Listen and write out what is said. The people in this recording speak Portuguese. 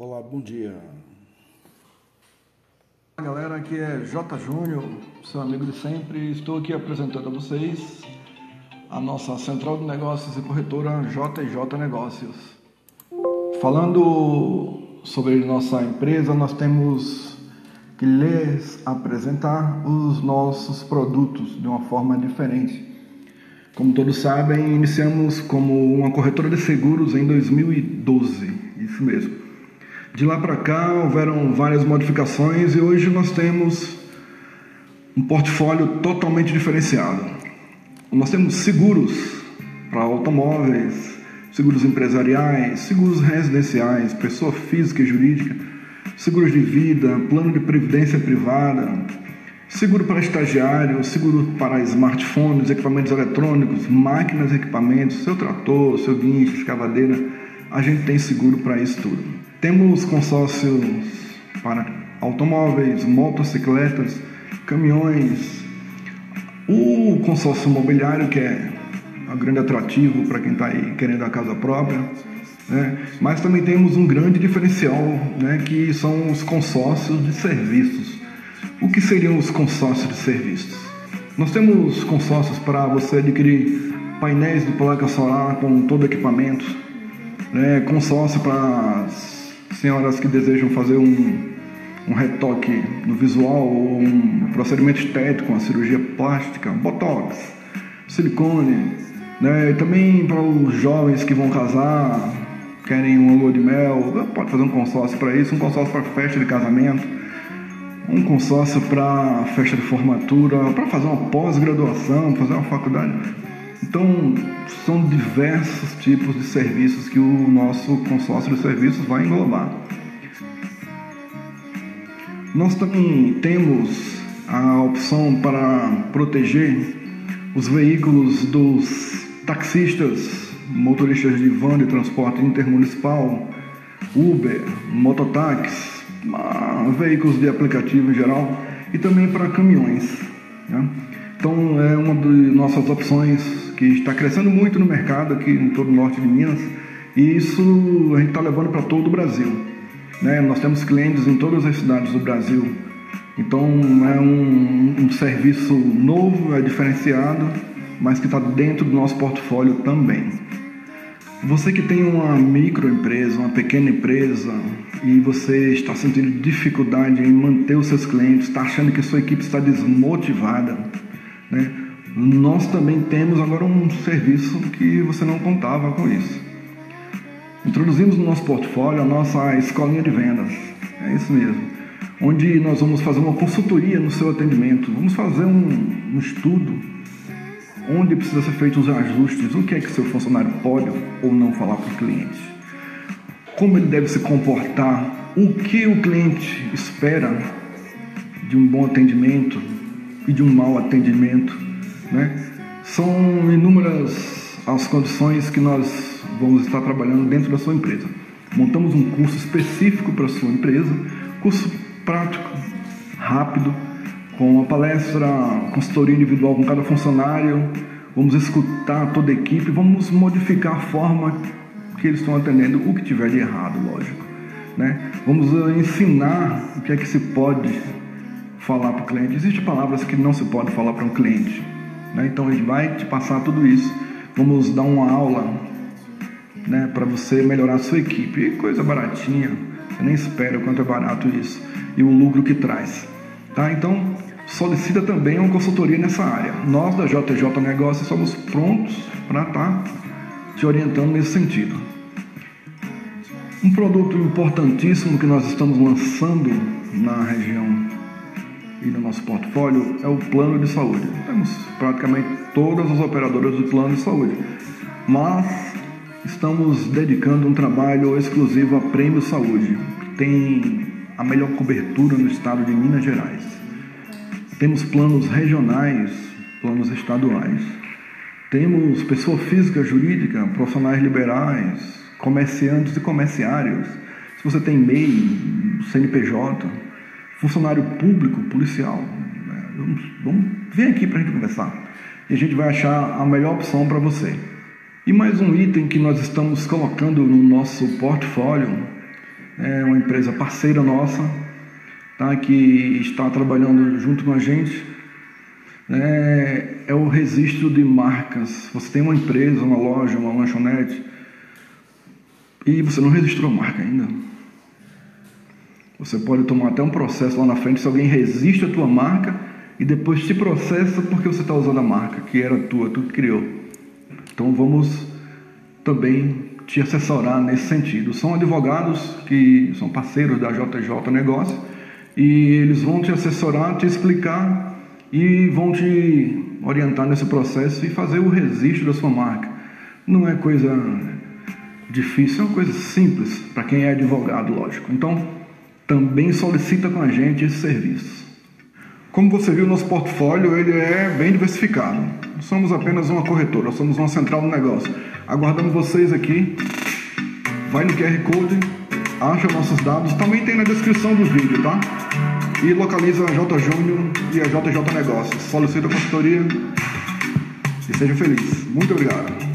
Olá, bom dia. Galera, aqui é J. Júnior, seu amigo de sempre. Estou aqui apresentando a vocês a nossa central de negócios e corretora JJ Negócios. Falando sobre nossa empresa, nós temos que lhes apresentar os nossos produtos de uma forma diferente. Como todos sabem, iniciamos como uma corretora de seguros em 2012, isso mesmo. De lá para cá houveram várias modificações e hoje nós temos um portfólio totalmente diferenciado. Nós temos seguros para automóveis, seguros empresariais, seguros residenciais, pessoa física e jurídica, seguros de vida, plano de previdência privada, seguro para estagiário, seguro para smartphones, equipamentos eletrônicos, máquinas, equipamentos, seu trator, seu guincho, escavadeira. A gente tem seguro para isso tudo. Temos consórcios para automóveis, motocicletas, caminhões. O consórcio imobiliário, que é um grande atrativo para quem está aí querendo a casa própria. Né? Mas também temos um grande diferencial, né? que são os consórcios de serviços. O que seriam os consórcios de serviços? Nós temos consórcios para você adquirir painéis de placa solar com todo equipamento, né? consórcio para senhoras que desejam fazer um, um retoque no visual ou um procedimento estético, uma cirurgia plástica, botox, silicone, né? também para os jovens que vão casar, querem uma lua de mel, pode fazer um consórcio para isso, um consórcio para festa de casamento, um consórcio para festa de formatura, para fazer uma pós-graduação, fazer uma faculdade. Então, são diversos tipos de serviços que o nosso consórcio de serviços vai englobar. Nós também temos a opção para proteger os veículos dos taxistas motoristas de van de transporte intermunicipal, Uber, mototáxis, veículos de aplicativo em geral e também para caminhões. Né? Então é uma das nossas opções que está crescendo muito no mercado aqui em todo o norte de Minas e isso a gente está levando para todo o Brasil. Né? Nós temos clientes em todas as cidades do Brasil. Então é um, um serviço novo, é diferenciado, mas que está dentro do nosso portfólio também. Você que tem uma microempresa, uma pequena empresa e você está sentindo dificuldade em manter os seus clientes, está achando que sua equipe está desmotivada, né? Nós também temos agora um serviço que você não contava com isso. Introduzimos no nosso portfólio a nossa escolinha de vendas, é isso mesmo, onde nós vamos fazer uma consultoria no seu atendimento, vamos fazer um, um estudo. Onde precisa ser feitos os ajustes, o que é que seu funcionário pode ou não falar para o cliente, como ele deve se comportar, o que o cliente espera de um bom atendimento e de um mau atendimento? São inúmeras as condições que nós vamos estar trabalhando dentro da sua empresa. Montamos um curso específico para a sua empresa, curso prático, rápido, com uma palestra, consultoria individual com cada funcionário, vamos escutar toda a equipe, vamos modificar a forma que eles estão atendendo, o que tiver de errado, lógico. Né? Vamos eh, ensinar o que é que se pode falar para o cliente. Existem palavras que não se pode falar para um cliente. Né? Então gente vai te passar tudo isso. Vamos dar uma aula né, para você melhorar a sua equipe. Coisa baratinha, você nem espera o quanto é barato isso e o lucro que traz. Tá? Então, solicita também uma consultoria nessa área. Nós da JJ Negócios somos prontos para estar tá te orientando nesse sentido. Um produto importantíssimo que nós estamos lançando na região e no nosso portfólio é o plano de saúde. Temos praticamente todas as operadoras do plano de saúde, mas estamos dedicando um trabalho exclusivo a Prêmio Saúde, que tem a melhor cobertura no estado de Minas Gerais. Temos planos regionais, planos estaduais. Temos pessoa física, jurídica, profissionais liberais, comerciantes e comerciários. Se você tem MEI, CNPJ, funcionário público, policial, né? vamos, vamos, vem aqui para a gente conversar. E a gente vai achar a melhor opção para você. E mais um item que nós estamos colocando no nosso portfólio é uma empresa parceira nossa, tá? que está trabalhando junto com a gente. É, é o registro de marcas. Você tem uma empresa, uma loja, uma lanchonete, e você não registrou a marca ainda. Você pode tomar até um processo lá na frente se alguém registra a tua marca e depois te processa porque você está usando a marca que era tua, tu criou. Então vamos também te assessorar nesse sentido. São advogados que são parceiros da JJ Negócio e eles vão te assessorar, te explicar e vão te orientar nesse processo e fazer o registro da sua marca. Não é coisa difícil, é uma coisa simples para quem é advogado, lógico. Então, também solicita com a gente esse serviço. Como você viu, nosso portfólio ele é bem diversificado. Não somos apenas uma corretora, somos uma central do negócio. Aguardamos vocês aqui. Vai no QR Code, acha nossos dados, também tem na descrição do vídeo, tá? E localiza a J Júnior e a JJ Negócios. Solicita a consultoria e seja feliz. Muito obrigado.